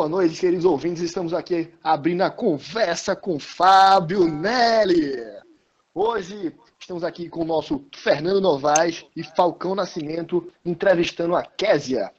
Boa noite, queridos ouvintes. Estamos aqui abrindo a conversa com Fábio Nelly. Hoje estamos aqui com o nosso Fernando Novaes e Falcão Nascimento entrevistando a Késia.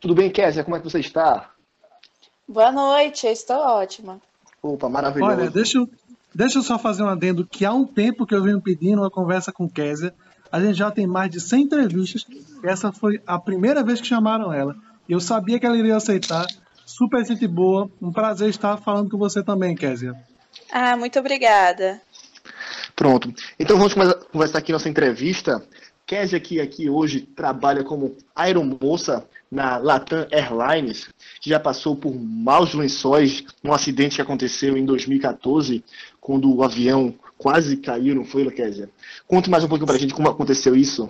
Tudo bem, Késia? Como é que você está? Boa noite, eu estou ótima. Opa, maravilhoso. Olha, deixa eu, deixa eu só fazer um adendo que há um tempo que eu venho pedindo uma conversa com Késia. A gente já tem mais de 100 entrevistas. Essa foi a primeira vez que chamaram ela. Eu sabia que ela iria aceitar. Super gente boa. Um prazer estar falando com você também, Késia. Ah, muito obrigada. Pronto. Então vamos conversar aqui nossa entrevista. Késia, que aqui hoje trabalha como aeromoça na Latam Airlines, que já passou por maus lençóis num acidente que aconteceu em 2014, quando o avião quase caiu, não foi, Késia? Conte mais um pouquinho para a gente como aconteceu isso.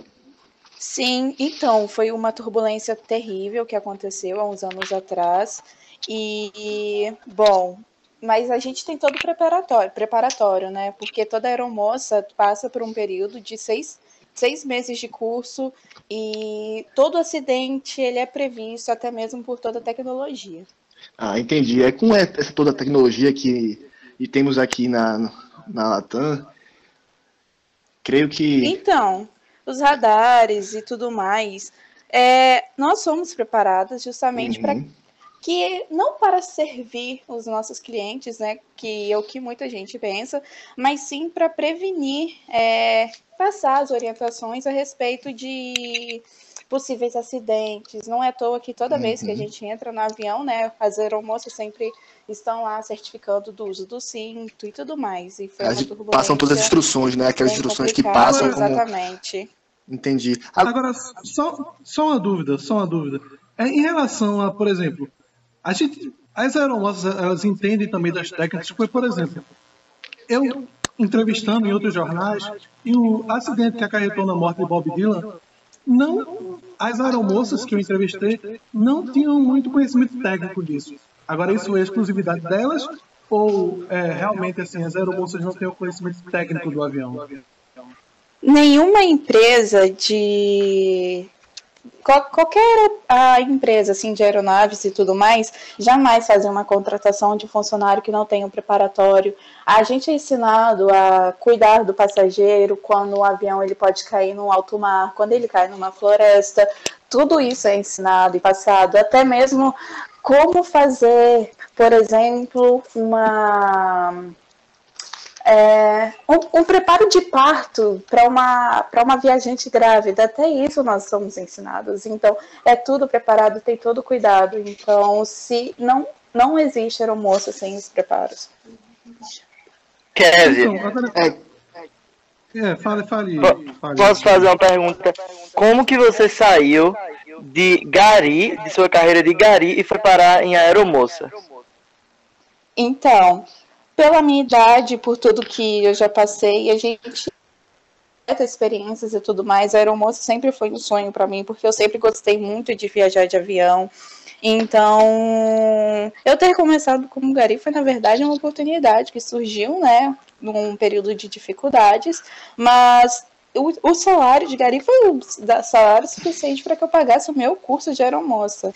Sim, então, foi uma turbulência terrível que aconteceu há uns anos atrás. E, bom, mas a gente tem todo preparatório, preparatório, né? Porque toda aeromoça passa por um período de seis, seis meses de curso e todo acidente ele é previsto até mesmo por toda a tecnologia. Ah, entendi. É com essa toda a tecnologia que e temos aqui na, na Latam, creio que. Então, os radares e tudo mais. É, nós somos preparadas justamente uhum. para que não para servir os nossos clientes, né, que é o que muita gente pensa, mas sim para prevenir, é, passar as orientações a respeito de possíveis acidentes. Não é à toa que toda uhum. vez que a uhum. gente entra no avião, né, as aeromoças sempre estão lá certificando do uso do cinto e tudo mais. E foi passam todas as instruções, né, aquelas instruções que passam. Como... Exatamente. Entendi. Agora, só, só uma dúvida, só uma dúvida. É, em relação a, por exemplo, a gente, as aeromoças, elas entendem também das técnicas, foi, por exemplo, eu entrevistando em outros jornais, e o acidente que acarretou na morte de Bob Dylan, não, as aeromoças que eu entrevistei não tinham muito conhecimento técnico disso. Agora, isso é exclusividade delas ou é, realmente assim, as aeromoças não têm o conhecimento técnico do avião? Nenhuma empresa de qualquer a empresa assim de aeronaves e tudo mais jamais fazer uma contratação de funcionário que não tenha um preparatório. A gente é ensinado a cuidar do passageiro quando o avião ele pode cair no alto mar, quando ele cai numa floresta. Tudo isso é ensinado e passado, até mesmo como fazer, por exemplo, uma é, um, um, preparo de parto para uma, uma viajante grávida, até isso nós somos ensinados. Então, é tudo preparado, tem todo cuidado. Então, se não, não existe aeromoça sem os preparos. Kevin, então, é, é, fale, fale, fale. Posso fazer uma pergunta? Como que você saiu de Gari, de sua carreira de Gari, e foi parar em aeromoça? Então, pela minha idade, por tudo que eu já passei, a gente experiências e tudo mais, a aeromoça sempre foi um sonho para mim, porque eu sempre gostei muito de viajar de avião. Então, eu ter começado como gari foi, na verdade, uma oportunidade que surgiu, né, num período de dificuldades, mas o, o salário de gari foi o salário suficiente para que eu pagasse o meu curso de aeromoça.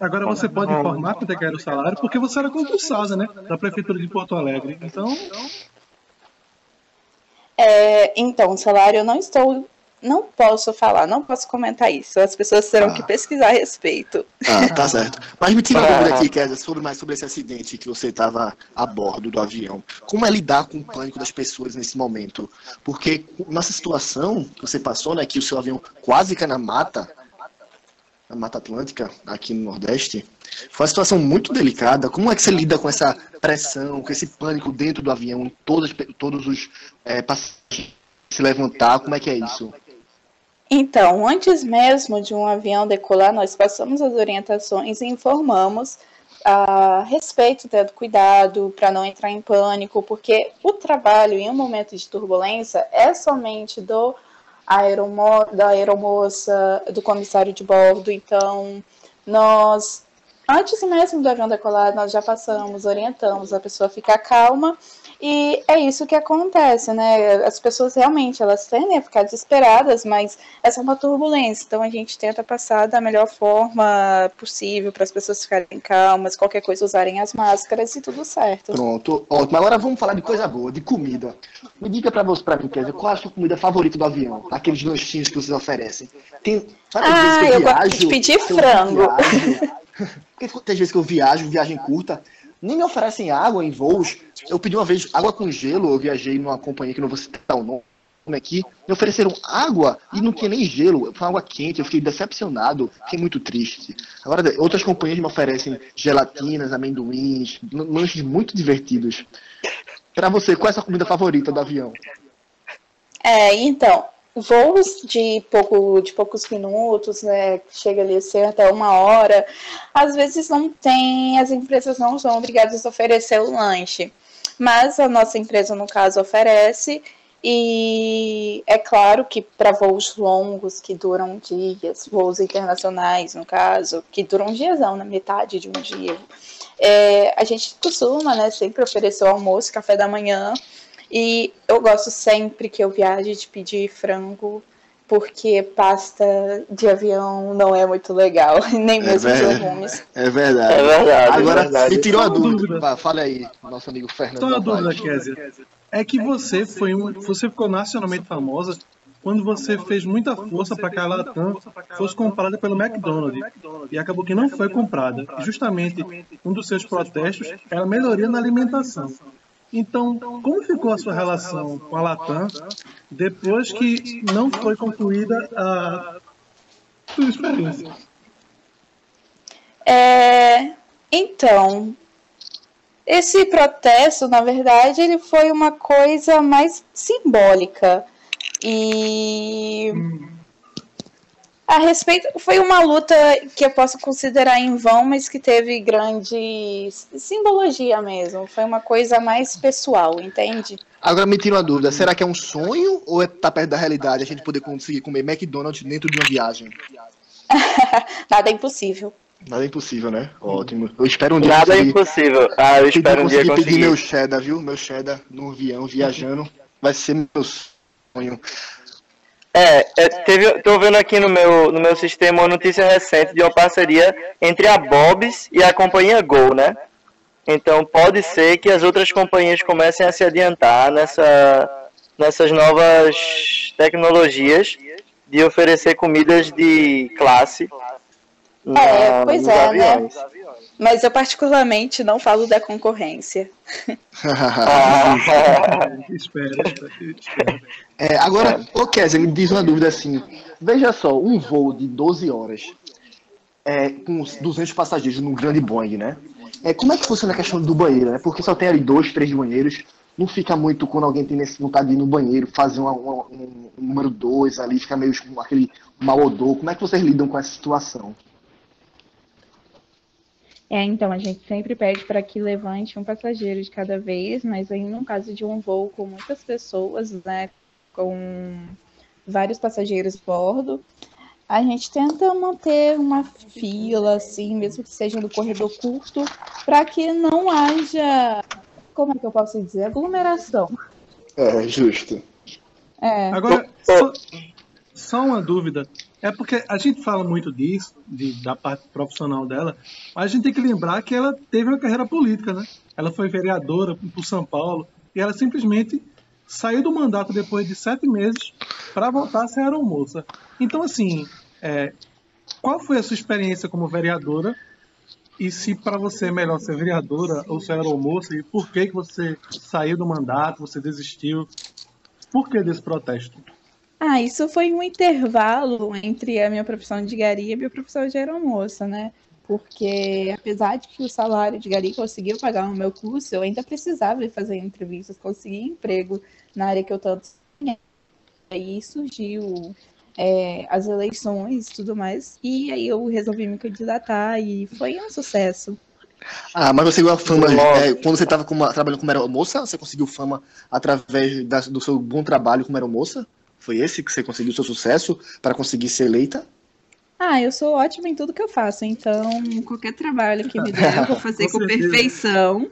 Agora você pode informar quanto é que era o salário, porque você era concursada, né? Da Prefeitura de Porto Alegre. Então. É, então, o salário eu não estou. Não posso falar, não posso comentar isso. As pessoas terão ah. que pesquisar a respeito. Ah, tá certo. Mas me tira uma dúvida aqui, Kézia, sobre mais sobre esse acidente que você estava a bordo do avião. Como é lidar com o pânico das pessoas nesse momento? Porque nessa situação que você passou, né, que o seu avião quase cai na mata, na Mata Atlântica, aqui no Nordeste, foi uma situação muito delicada. Como é que você lida com essa pressão, com esse pânico dentro do avião, todos, todos os é, passageiros se levantar? Como é que é isso? Então, antes mesmo de um avião decolar, nós passamos as orientações e informamos a respeito do cuidado para não entrar em pânico, porque o trabalho em um momento de turbulência é somente do aeromo da aeromoça, do comissário de bordo. Então, nós, antes mesmo do avião decolar, nós já passamos, orientamos a pessoa a ficar calma E é isso que acontece, né? As pessoas realmente elas tendem a ficar desesperadas, mas essa é uma turbulência. Então a gente tenta passar da melhor forma possível para as pessoas ficarem calmas, qualquer coisa usarem as máscaras e tudo certo. Pronto, ótimo. Agora vamos falar de coisa boa, de comida. Me diga para você, para mim, Kézia, qual é a sua comida favorita do avião? Aqueles lanchinhos que vocês oferecem. Tem, sabe, ah, eu, eu viajo, gosto de pedir frango. Porque tem vezes que eu viajo, viagem curta, nem me oferecem água em voos. Eu pedi uma vez água com gelo, eu viajei numa companhia que não vou citar o nome aqui, me ofereceram água e não tinha nem gelo, foi água quente, eu fiquei decepcionado, fiquei muito triste. Agora, outras companhias me oferecem gelatinas, amendoins, lanches muito divertidos. Para você, qual é a sua comida favorita do avião? É, então, voos de, pouco, de poucos minutos, né, chega ali a ser até uma hora, às vezes não tem, as empresas não são obrigadas a oferecer o lanche, mas a nossa empresa, no caso, oferece, e é claro que para voos longos, que duram dias, voos internacionais, no caso, que duram dias não, na metade de um dia, é, a gente costuma, né, sempre oferecer o almoço, café da manhã, e eu gosto sempre que eu viaje de pedir frango, porque pasta de avião não é muito legal, nem é mesmo é de legumes. É verdade. É verdade. Agora, é verdade. me tirou a dúvida. dúvida. Fala aí, nosso amigo Fernando. Só uma dúvida, Kézia. É que você foi um, você ficou nacionalmente famosa quando você fez muita força para que a Latam fosse comprada pelo McDonald's e acabou que não foi comprada. E justamente um dos seus protestos era a melhoria na alimentação. Então, como ficou a sua relação com a Latam depois que não foi concluída a sua experiência? É, então, esse protesto, na verdade, ele foi uma coisa mais simbólica. E hum a respeito, foi uma luta que eu posso considerar em vão, mas que teve grande simbologia mesmo. Foi uma coisa mais pessoal, entende? Agora me tira uma dúvida: será que é um sonho ou é tá perto da realidade a gente poder conseguir comer McDonald's dentro de uma viagem? Nada é impossível. Nada é impossível, né? Ótimo. Eu espero um dia. Nada é impossível. Ah, eu espero um dia conseguir pedir meu cheddar, viu? Meu cheddar no avião, viajando. Vai ser meu sonho. É, é teve, tô vendo aqui no meu, no meu sistema uma notícia recente de uma parceria entre a Bob's e a companhia Gol, né? Então pode ser que as outras companhias comecem a se adiantar nessa, nessas novas tecnologias de oferecer comidas de classe. Na, é, pois é, né? aviões. né? Mas eu particularmente não falo da concorrência. É, agora, ô Kézia, me diz uma dúvida assim. Veja só, um voo de 12 horas é, com 200 passageiros num grande Boeing, né? É, como é que funciona a questão do banheiro, né? Porque só tem ali dois, três banheiros. Não fica muito quando alguém tem vontade de ir no banheiro, fazer uma, uma, um, um número dois ali, fica meio com aquele mau odor. Como é que vocês lidam com essa situação? É, então a gente sempre pede para que levante um passageiro de cada vez, mas aí no caso de um voo com muitas pessoas, né, com vários passageiros a bordo, a gente tenta manter uma fila, assim, mesmo que seja no corredor curto, para que não haja, como é que eu posso dizer, aglomeração. É, justo. É. Agora, só, só uma dúvida. É porque a gente fala muito disso, de, da parte profissional dela, mas a gente tem que lembrar que ela teve uma carreira política, né? Ela foi vereadora por São Paulo e ela simplesmente saiu do mandato depois de sete meses para voltar a ser aeromoça. Então, assim, é, qual foi a sua experiência como vereadora? E se para você é melhor ser vereadora ou ser aeromoça? E por que, que você saiu do mandato, você desistiu? Por que desse protesto? Ah, isso foi um intervalo entre a minha profissão de gari e a minha profissão de aeromoça, né? Porque apesar de que o salário de gari conseguiu pagar o meu curso, eu ainda precisava fazer entrevistas, conseguir emprego na área que eu tanto tinha. Aí surgiu é, as eleições e tudo mais, e aí eu resolvi me candidatar e foi um sucesso. Ah, mas você conseguiu a fama é, quando você estava trabalhando como aeromoça? Você conseguiu fama através da, do seu bom trabalho como aeromoça? Foi esse que você conseguiu seu sucesso para conseguir ser eleita? Ah, eu sou ótima em tudo que eu faço, então qualquer trabalho que me der eu vou fazer com, com perfeição.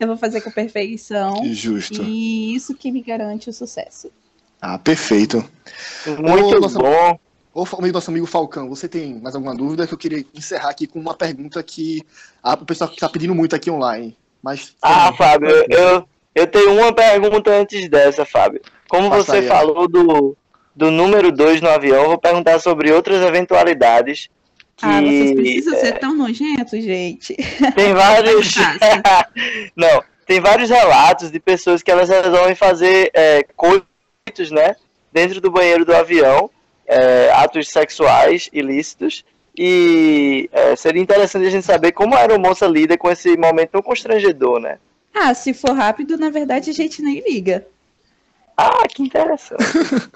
Eu vou fazer com perfeição. Justo. E isso que me garante o sucesso. Ah, perfeito. Muito Ô, nossa- bom. Ô, amigo, nosso amigo Falcão, você tem mais alguma dúvida? Que eu queria encerrar aqui com uma pergunta que a, o pessoal está pedindo muito aqui online. Mas Ah, Fábio, eu, eu tenho uma pergunta antes dessa, Fábio. Como você falou do, do número 2 no avião, eu vou perguntar sobre outras eventualidades. Que Ah, vocês precisam ser tão nojentos, gente. tem vários. Fácil. Não, tem vários relatos de pessoas que elas resolvem fazer é, coitos, né? Dentro do banheiro do avião, é, atos sexuais ilícitos. E é, seria interessante a gente saber como a aeromoça lida com esse momento tão constrangedor, né? Ah, se for rápido, na verdade a gente nem liga. Ah, que interessante.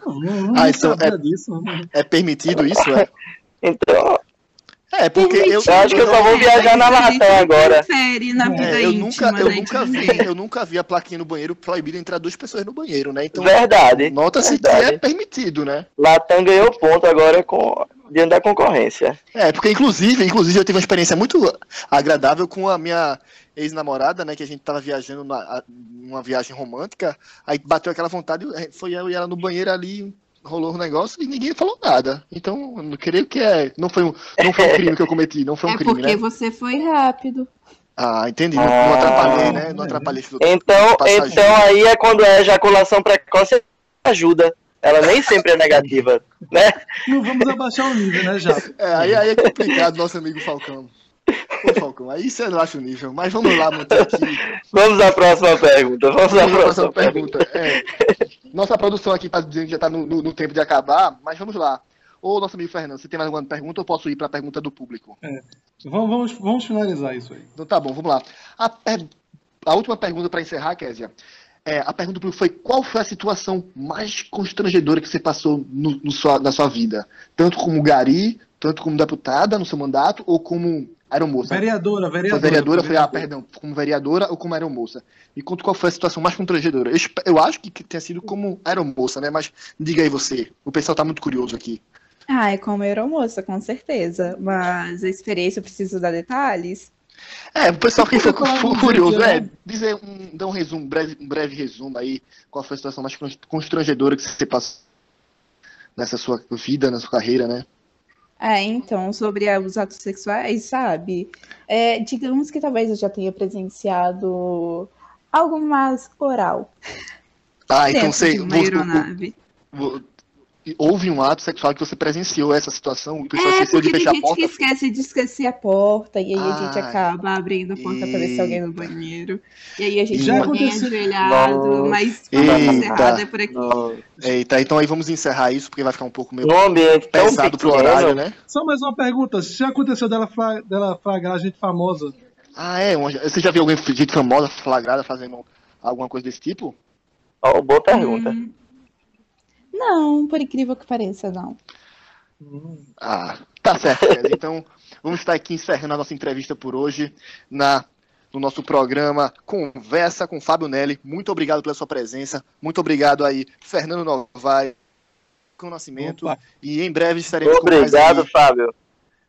Não, não, não Ah, então é- disso. é permitido isso? É, Então, é porque eu, Eu acho que eu só vou viajar na Latam agora. Na vida é, eu íntima, nunca, eu né, nunca vi, eu nunca vi a plaquinha no banheiro proibido entrar duas pessoas no banheiro, né? Então verdade. nota-se que é permitido, né? Latam ganhou ponto agora com diante da concorrência. É, porque inclusive, inclusive eu tive uma experiência muito agradável com a minha ex-namorada, né, que a gente tava viajando numa viagem romântica, aí bateu aquela vontade, eh, foi eu e ela no banheiro ali, rolou um negócio e ninguém falou nada. Então, eu não creio que é, não foi um, não foi um crime que eu cometi, não foi um É crime, porque né? você foi rápido. Ah, entendi, não, Ah. não atrapalhei, né? Não atrapalhei. Então, passageiro. então aí é quando é ejaculação precoce ajuda. Ela nem sempre é negativa, né? Não vamos abaixar o nível, né, já? É, aí, aí é complicado, nosso amigo Falcão. Ô, Falcão, aí você baixa o nível. Mas vamos lá, manter aqui. Vamos à próxima pergunta. Vamos à Vamos à próxima próxima pergunta. pergunta. É, nossa produção aqui está dizendo que já está no, no- no tempo de acabar, mas vamos lá. Ô, nosso amigo Fernando, você tem mais alguma pergunta ou posso ir para a pergunta do público? Vamos, vamos, vamos finalizar isso aí. Então tá bom, vamos lá. A, a última pergunta para encerrar, Késia. É, a pergunta do público foi qual foi a situação mais constrangedora que você passou no, no sua, na sua vida? Tanto como gari, tanto como deputada no seu mandato, ou como aeromoça? Vereadora, Foi vereadora. vereadora, foi, ah, perdão, como vereadora ou como aeromoça? Me conta qual foi a situação mais constrangedora. Eu, eu acho que, que tenha sido como aeromoça, né? Mas diga aí você. O pessoal tá muito curioso aqui. Ah, é como aeromoça, com certeza. Mas a experiência eu preciso dar detalhes. É, o pessoal que ficou curioso, é, né? dizer um, dar um resumo, um breve, um breve resumo aí, qual foi a situação mais const- constrangedora que você passou nessa sua vida, na sua carreira, né? É, então, sobre os atos sexuais, sabe? É, digamos que talvez eu já tenha presenciado algo mais oral Ah, então de uma vo- aeronave. vo- houve um ato sexual que você presenciou essa situação, o pessoal É, esqueceu de porque tem fechar a gente porta. que esquece de esquecer a porta, e aí a gente Ah, acaba abrindo a porta pra ver se alguém no banheiro. E aí a gente Já alguém aconteceu- ajoelhado, Nossa. mas Eita. vamos encerrar é por aqui. No, Eita, então aí vamos encerrar isso, porque vai ficar um pouco meio ambiente tão pesado pro horário, né? Só mais uma pergunta. Se já aconteceu dela, fra- dela flagrar gente famosa? Ah, é? Uma- Você já viu alguém gente famosa flagrada fazendo alguma coisa desse tipo? Ó, boa pergunta. Hum. Não, por incrível que pareça, não. Ah, tá certo, Kézia. Então, vamos estar aqui encerrando a nossa entrevista por hoje na, no nosso programa Conversa com Fábio Nelly. Muito obrigado pela sua presença. Muito obrigado aí, Fernando Novaes, com o Nascimento. Opa. E em breve estaremos com mais Obrigado. Fábio.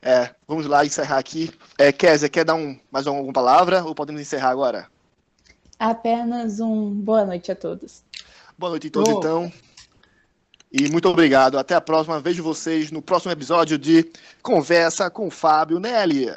É, vamos lá encerrar aqui. É, Kézia, quer dar um, mais alguma palavra ou podemos encerrar agora? Apenas um boa noite a todos. Boa noite a todos, Ô. então. E muito obrigado. Até a próxima. Vejo vocês no próximo episódio de Conversa com Fábio Nelly.